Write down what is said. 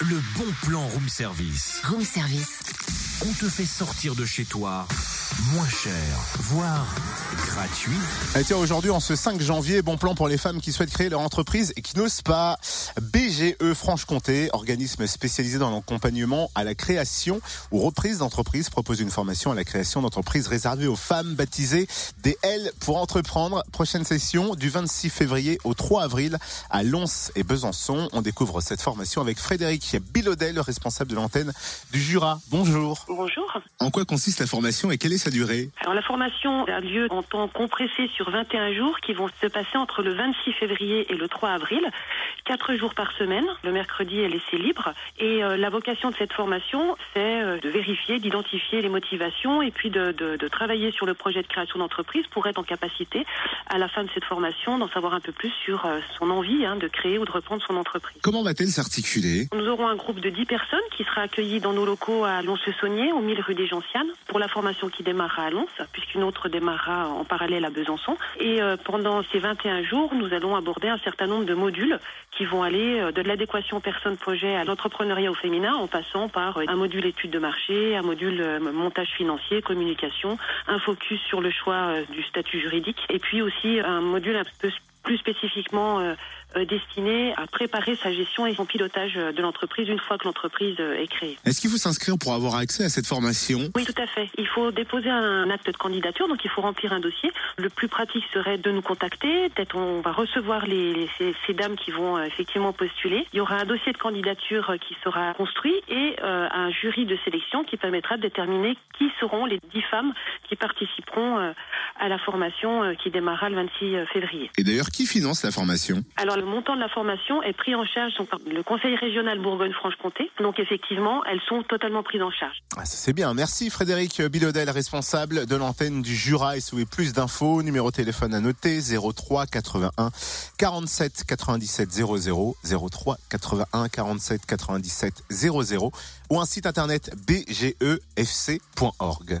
le bon plan room service. Room service. On te fait sortir de chez toi moins cher, voire gratuit. Et tiens, aujourd'hui, en ce 5 janvier, bon plan pour les femmes qui souhaitent créer leur entreprise et qui n'osent pas. BGE Franche-Comté, organisme spécialisé dans l'accompagnement à la création ou reprise d'entreprise, propose une formation à la création d'entreprises réservée aux femmes baptisée des L pour entreprendre. Prochaine session du 26 février au 3 avril à Lons et Besançon. On découvre cette formation avec Frédéric Bilaudet, le responsable de l'antenne du Jura. Bonjour. Bonjour. En quoi consiste la formation et quelle est sa durée? Alors la formation a lieu en temps compressé sur 21 jours qui vont se passer entre le 26 février et le 3 avril, quatre jours par semaine. Le mercredi est laissé libre et euh, la vocation de cette formation, c'est euh, de vérifier, d'identifier les motivations et puis de, de, de travailler sur le projet de création d'entreprise pour être en capacité à la fin de cette formation d'en savoir un peu plus sur euh, son envie hein, de créer ou de reprendre son entreprise. Comment va-t-elle s'articuler? Nous aurons un groupe de 10 personnes qui sera accueilli dans nos locaux à Lons-le-Saunier, au 1000 rue des Gentianes, pour la formation qui démarrera à Lons, puisqu'une autre démarrera en parallèle à Besançon. Et pendant ces 21 jours, nous allons aborder un certain nombre de modules qui vont aller de l'adéquation personne-projet à l'entrepreneuriat au féminin, en passant par un module études de marché, un module euh, montage financier, communication, un focus sur le choix euh, du statut juridique, et puis aussi un module un peu plus spécifiquement euh, destiné à préparer sa gestion et son pilotage euh, de l'entreprise une fois que l'entreprise euh, est créée. Est-ce qu'il faut s'inscrire pour avoir accès à cette formation? Oui, tout à fait. Il faut déposer un acte de candidature, donc il faut remplir un dossier. Le plus pratique serait de nous contacter. Peut-être on va recevoir les, les- ces, ces dames qui vont euh, effectivement postuler. Il y aura un dossier de candidature euh, qui sera construit et euh, un jury de sélection qui permettra de déterminer qui seront les dix femmes qui participeront euh, à la formation euh, qui démarrera le 26 février. Et d'ailleurs, qui finance la formation? Alors le montant de la formation est pris en charge donc, par le Conseil régional Bourgogne-Franche-Comté. Donc effectivement, elles sont totalement prises en charge. ah, ça c'est bien. Merci Frédéric Bilodel, responsable de l'antenne du Jura. Et si vous voulez plus d'infos, numéro de téléphone à noter 03 81 47 97 00 03 81 47 97 00 ou un site internet bgefc.org.